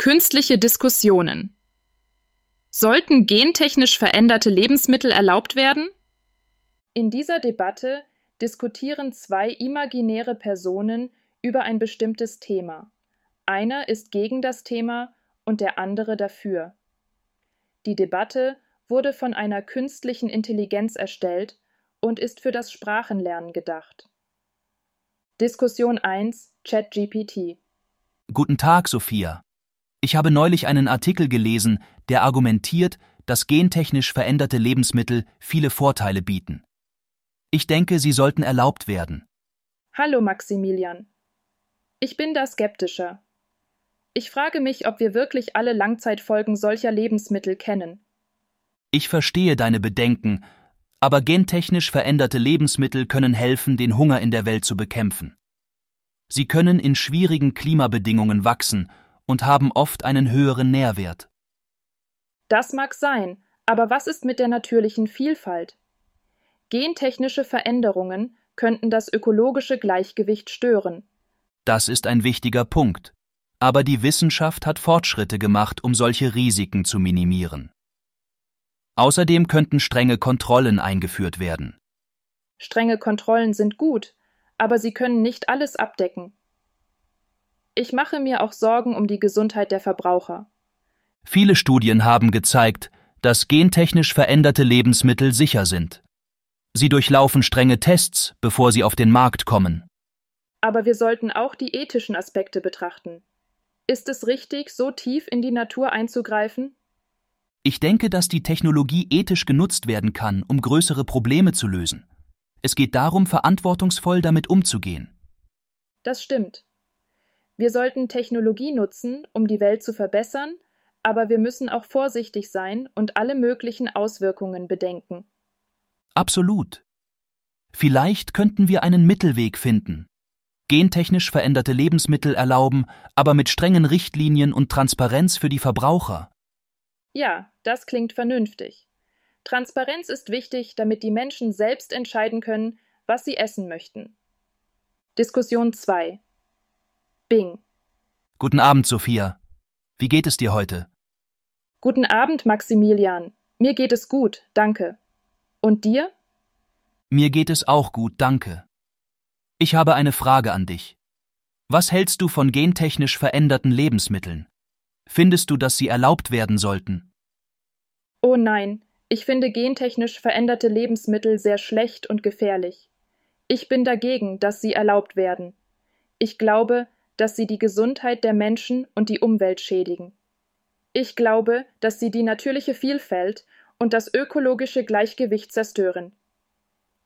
Künstliche Diskussionen. Sollten gentechnisch veränderte Lebensmittel erlaubt werden? In dieser Debatte diskutieren zwei imaginäre Personen über ein bestimmtes Thema. Einer ist gegen das Thema und der andere dafür. Die Debatte wurde von einer künstlichen Intelligenz erstellt und ist für das Sprachenlernen gedacht. Diskussion 1 ChatGPT Guten Tag, Sophia. Ich habe neulich einen Artikel gelesen, der argumentiert, dass gentechnisch veränderte Lebensmittel viele Vorteile bieten. Ich denke, sie sollten erlaubt werden. Hallo Maximilian. Ich bin da skeptischer. Ich frage mich, ob wir wirklich alle Langzeitfolgen solcher Lebensmittel kennen. Ich verstehe deine Bedenken, aber gentechnisch veränderte Lebensmittel können helfen, den Hunger in der Welt zu bekämpfen. Sie können in schwierigen Klimabedingungen wachsen und haben oft einen höheren Nährwert. Das mag sein, aber was ist mit der natürlichen Vielfalt? Gentechnische Veränderungen könnten das ökologische Gleichgewicht stören. Das ist ein wichtiger Punkt. Aber die Wissenschaft hat Fortschritte gemacht, um solche Risiken zu minimieren. Außerdem könnten strenge Kontrollen eingeführt werden. Strenge Kontrollen sind gut, aber sie können nicht alles abdecken. Ich mache mir auch Sorgen um die Gesundheit der Verbraucher. Viele Studien haben gezeigt, dass gentechnisch veränderte Lebensmittel sicher sind. Sie durchlaufen strenge Tests, bevor sie auf den Markt kommen. Aber wir sollten auch die ethischen Aspekte betrachten. Ist es richtig, so tief in die Natur einzugreifen? Ich denke, dass die Technologie ethisch genutzt werden kann, um größere Probleme zu lösen. Es geht darum, verantwortungsvoll damit umzugehen. Das stimmt. Wir sollten Technologie nutzen, um die Welt zu verbessern, aber wir müssen auch vorsichtig sein und alle möglichen Auswirkungen bedenken. Absolut. Vielleicht könnten wir einen Mittelweg finden. Gentechnisch veränderte Lebensmittel erlauben, aber mit strengen Richtlinien und Transparenz für die Verbraucher. Ja, das klingt vernünftig. Transparenz ist wichtig, damit die Menschen selbst entscheiden können, was sie essen möchten. Diskussion 2 Bing. Guten Abend, Sophia. Wie geht es dir heute? Guten Abend, Maximilian. Mir geht es gut, danke. Und dir? Mir geht es auch gut, danke. Ich habe eine Frage an dich. Was hältst du von gentechnisch veränderten Lebensmitteln? Findest du, dass sie erlaubt werden sollten? Oh nein, ich finde gentechnisch veränderte Lebensmittel sehr schlecht und gefährlich. Ich bin dagegen, dass sie erlaubt werden. Ich glaube, dass sie die Gesundheit der Menschen und die Umwelt schädigen. Ich glaube, dass sie die natürliche Vielfalt und das ökologische Gleichgewicht zerstören.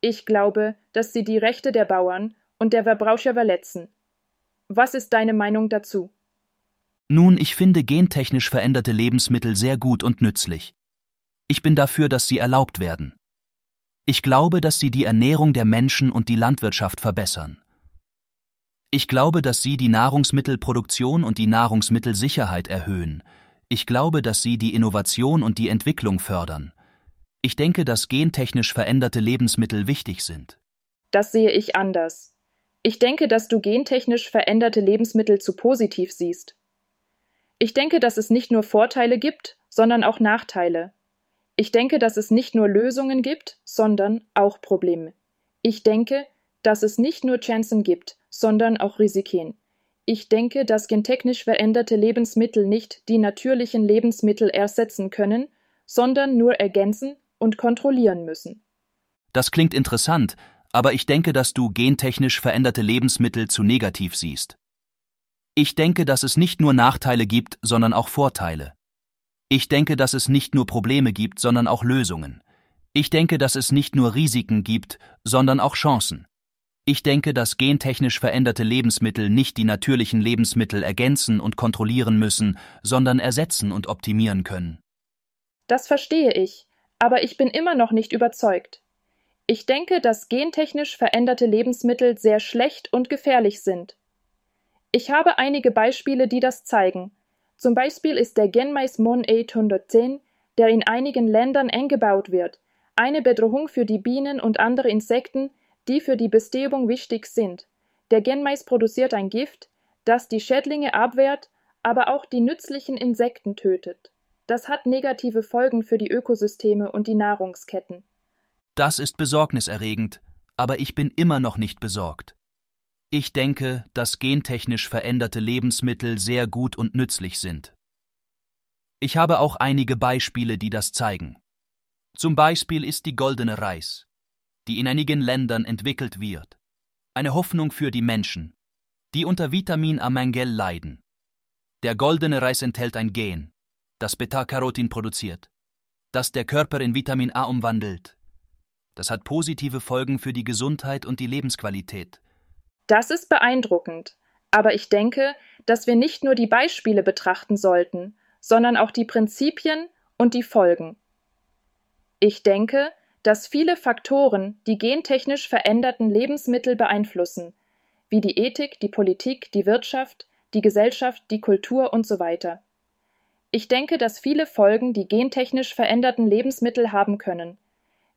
Ich glaube, dass sie die Rechte der Bauern und der Verbraucher verletzen. Was ist deine Meinung dazu? Nun, ich finde gentechnisch veränderte Lebensmittel sehr gut und nützlich. Ich bin dafür, dass sie erlaubt werden. Ich glaube, dass sie die Ernährung der Menschen und die Landwirtschaft verbessern. Ich glaube, dass sie die Nahrungsmittelproduktion und die Nahrungsmittelsicherheit erhöhen. Ich glaube, dass sie die Innovation und die Entwicklung fördern. Ich denke, dass gentechnisch veränderte Lebensmittel wichtig sind. Das sehe ich anders. Ich denke, dass du gentechnisch veränderte Lebensmittel zu positiv siehst. Ich denke, dass es nicht nur Vorteile gibt, sondern auch Nachteile. Ich denke, dass es nicht nur Lösungen gibt, sondern auch Probleme. Ich denke, dass es nicht nur Chancen gibt, sondern auch Risiken. Ich denke, dass gentechnisch veränderte Lebensmittel nicht die natürlichen Lebensmittel ersetzen können, sondern nur ergänzen und kontrollieren müssen. Das klingt interessant, aber ich denke, dass du gentechnisch veränderte Lebensmittel zu negativ siehst. Ich denke, dass es nicht nur Nachteile gibt, sondern auch Vorteile. Ich denke, dass es nicht nur Probleme gibt, sondern auch Lösungen. Ich denke, dass es nicht nur Risiken gibt, sondern auch Chancen. Ich denke, dass gentechnisch veränderte Lebensmittel nicht die natürlichen Lebensmittel ergänzen und kontrollieren müssen, sondern ersetzen und optimieren können. Das verstehe ich, aber ich bin immer noch nicht überzeugt. Ich denke, dass gentechnisch veränderte Lebensmittel sehr schlecht und gefährlich sind. Ich habe einige Beispiele, die das zeigen. Zum Beispiel ist der Genmais Mon 810, der in einigen Ländern eng gebaut wird, eine Bedrohung für die Bienen und andere Insekten, die für die Bestäubung wichtig sind. Der Genmais produziert ein Gift, das die Schädlinge abwehrt, aber auch die nützlichen Insekten tötet. Das hat negative Folgen für die Ökosysteme und die Nahrungsketten. Das ist besorgniserregend, aber ich bin immer noch nicht besorgt. Ich denke, dass gentechnisch veränderte Lebensmittel sehr gut und nützlich sind. Ich habe auch einige Beispiele, die das zeigen. Zum Beispiel ist die goldene Reis, die in einigen Ländern entwickelt wird. Eine Hoffnung für die Menschen, die unter Vitamin A Mangel leiden. Der goldene Reis enthält ein Gen, das Beta-Carotin produziert, das der Körper in Vitamin A umwandelt. Das hat positive Folgen für die Gesundheit und die Lebensqualität. Das ist beeindruckend, aber ich denke, dass wir nicht nur die Beispiele betrachten sollten, sondern auch die Prinzipien und die Folgen. Ich denke, dass viele Faktoren die gentechnisch veränderten Lebensmittel beeinflussen, wie die Ethik, die Politik, die Wirtschaft, die Gesellschaft, die Kultur und so weiter. Ich denke, dass viele Folgen die gentechnisch veränderten Lebensmittel haben können,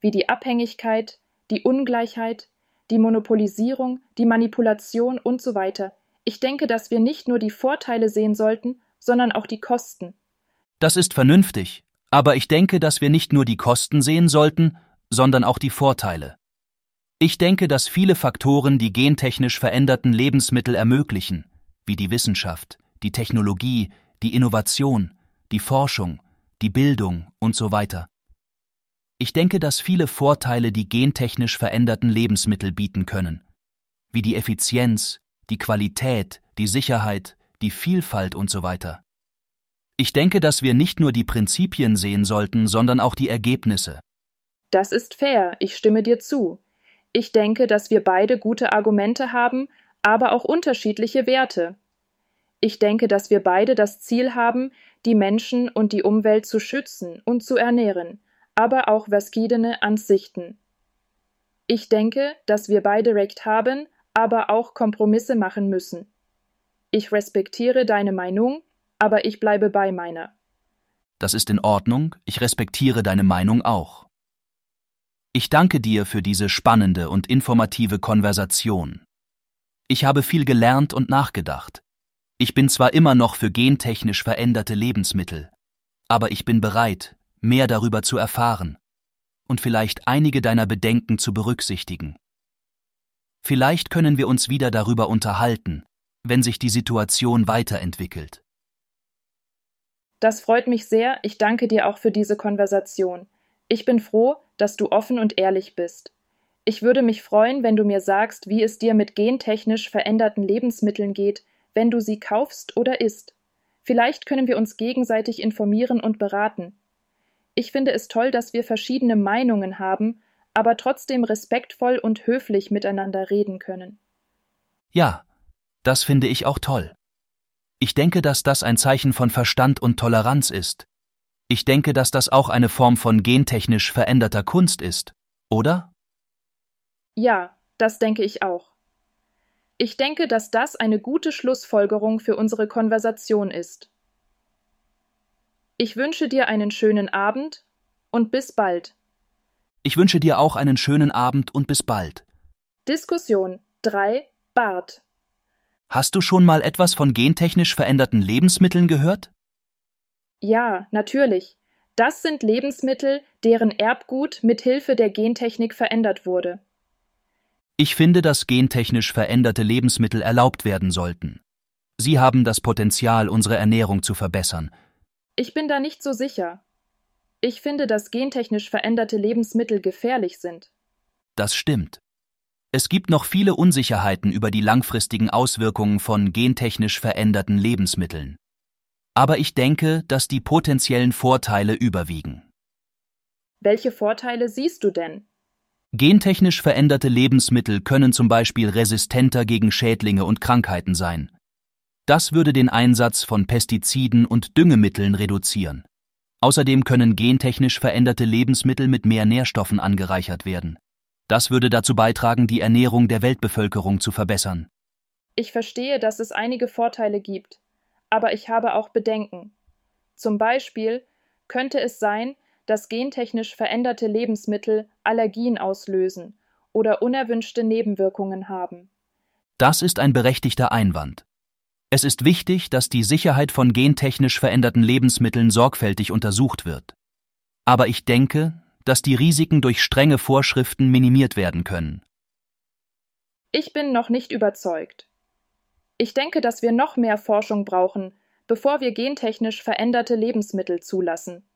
wie die Abhängigkeit, die Ungleichheit, die Monopolisierung, die Manipulation und so weiter. Ich denke, dass wir nicht nur die Vorteile sehen sollten, sondern auch die Kosten. Das ist vernünftig, aber ich denke, dass wir nicht nur die Kosten sehen sollten, sondern auch die Vorteile. Ich denke, dass viele Faktoren die gentechnisch veränderten Lebensmittel ermöglichen, wie die Wissenschaft, die Technologie, die Innovation, die Forschung, die Bildung und so weiter. Ich denke, dass viele Vorteile die gentechnisch veränderten Lebensmittel bieten können, wie die Effizienz, die Qualität, die Sicherheit, die Vielfalt und so weiter. Ich denke, dass wir nicht nur die Prinzipien sehen sollten, sondern auch die Ergebnisse. Das ist fair, ich stimme dir zu. Ich denke, dass wir beide gute Argumente haben, aber auch unterschiedliche Werte. Ich denke, dass wir beide das Ziel haben, die Menschen und die Umwelt zu schützen und zu ernähren, aber auch verschiedene Ansichten. Ich denke, dass wir beide Recht haben, aber auch Kompromisse machen müssen. Ich respektiere deine Meinung, aber ich bleibe bei meiner. Das ist in Ordnung, ich respektiere deine Meinung auch. Ich danke dir für diese spannende und informative Konversation. Ich habe viel gelernt und nachgedacht. Ich bin zwar immer noch für gentechnisch veränderte Lebensmittel, aber ich bin bereit, mehr darüber zu erfahren und vielleicht einige deiner Bedenken zu berücksichtigen. Vielleicht können wir uns wieder darüber unterhalten, wenn sich die Situation weiterentwickelt. Das freut mich sehr, ich danke dir auch für diese Konversation. Ich bin froh, dass du offen und ehrlich bist. Ich würde mich freuen, wenn du mir sagst, wie es dir mit gentechnisch veränderten Lebensmitteln geht, wenn du sie kaufst oder isst. Vielleicht können wir uns gegenseitig informieren und beraten. Ich finde es toll, dass wir verschiedene Meinungen haben, aber trotzdem respektvoll und höflich miteinander reden können. Ja, das finde ich auch toll. Ich denke, dass das ein Zeichen von Verstand und Toleranz ist. Ich denke, dass das auch eine Form von gentechnisch veränderter Kunst ist, oder? Ja, das denke ich auch. Ich denke, dass das eine gute Schlussfolgerung für unsere Konversation ist. Ich wünsche dir einen schönen Abend und bis bald. Ich wünsche dir auch einen schönen Abend und bis bald. Diskussion 3 Bart. Hast du schon mal etwas von gentechnisch veränderten Lebensmitteln gehört? Ja, natürlich. Das sind Lebensmittel, deren Erbgut mit Hilfe der Gentechnik verändert wurde. Ich finde, dass gentechnisch veränderte Lebensmittel erlaubt werden sollten. Sie haben das Potenzial, unsere Ernährung zu verbessern, ich bin da nicht so sicher. Ich finde, dass gentechnisch veränderte Lebensmittel gefährlich sind. Das stimmt. Es gibt noch viele Unsicherheiten über die langfristigen Auswirkungen von gentechnisch veränderten Lebensmitteln. Aber ich denke, dass die potenziellen Vorteile überwiegen. Welche Vorteile siehst du denn? Gentechnisch veränderte Lebensmittel können zum Beispiel resistenter gegen Schädlinge und Krankheiten sein. Das würde den Einsatz von Pestiziden und Düngemitteln reduzieren. Außerdem können gentechnisch veränderte Lebensmittel mit mehr Nährstoffen angereichert werden. Das würde dazu beitragen, die Ernährung der Weltbevölkerung zu verbessern. Ich verstehe, dass es einige Vorteile gibt, aber ich habe auch Bedenken. Zum Beispiel könnte es sein, dass gentechnisch veränderte Lebensmittel Allergien auslösen oder unerwünschte Nebenwirkungen haben. Das ist ein berechtigter Einwand. Es ist wichtig, dass die Sicherheit von gentechnisch veränderten Lebensmitteln sorgfältig untersucht wird. Aber ich denke, dass die Risiken durch strenge Vorschriften minimiert werden können. Ich bin noch nicht überzeugt. Ich denke, dass wir noch mehr Forschung brauchen, bevor wir gentechnisch veränderte Lebensmittel zulassen.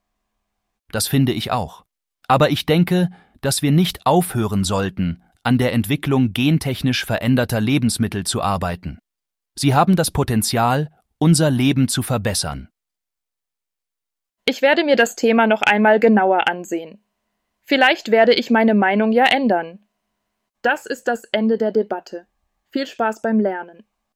Das finde ich auch. Aber ich denke, dass wir nicht aufhören sollten, an der Entwicklung gentechnisch veränderter Lebensmittel zu arbeiten. Sie haben das Potenzial, unser Leben zu verbessern. Ich werde mir das Thema noch einmal genauer ansehen. Vielleicht werde ich meine Meinung ja ändern. Das ist das Ende der Debatte. Viel Spaß beim Lernen.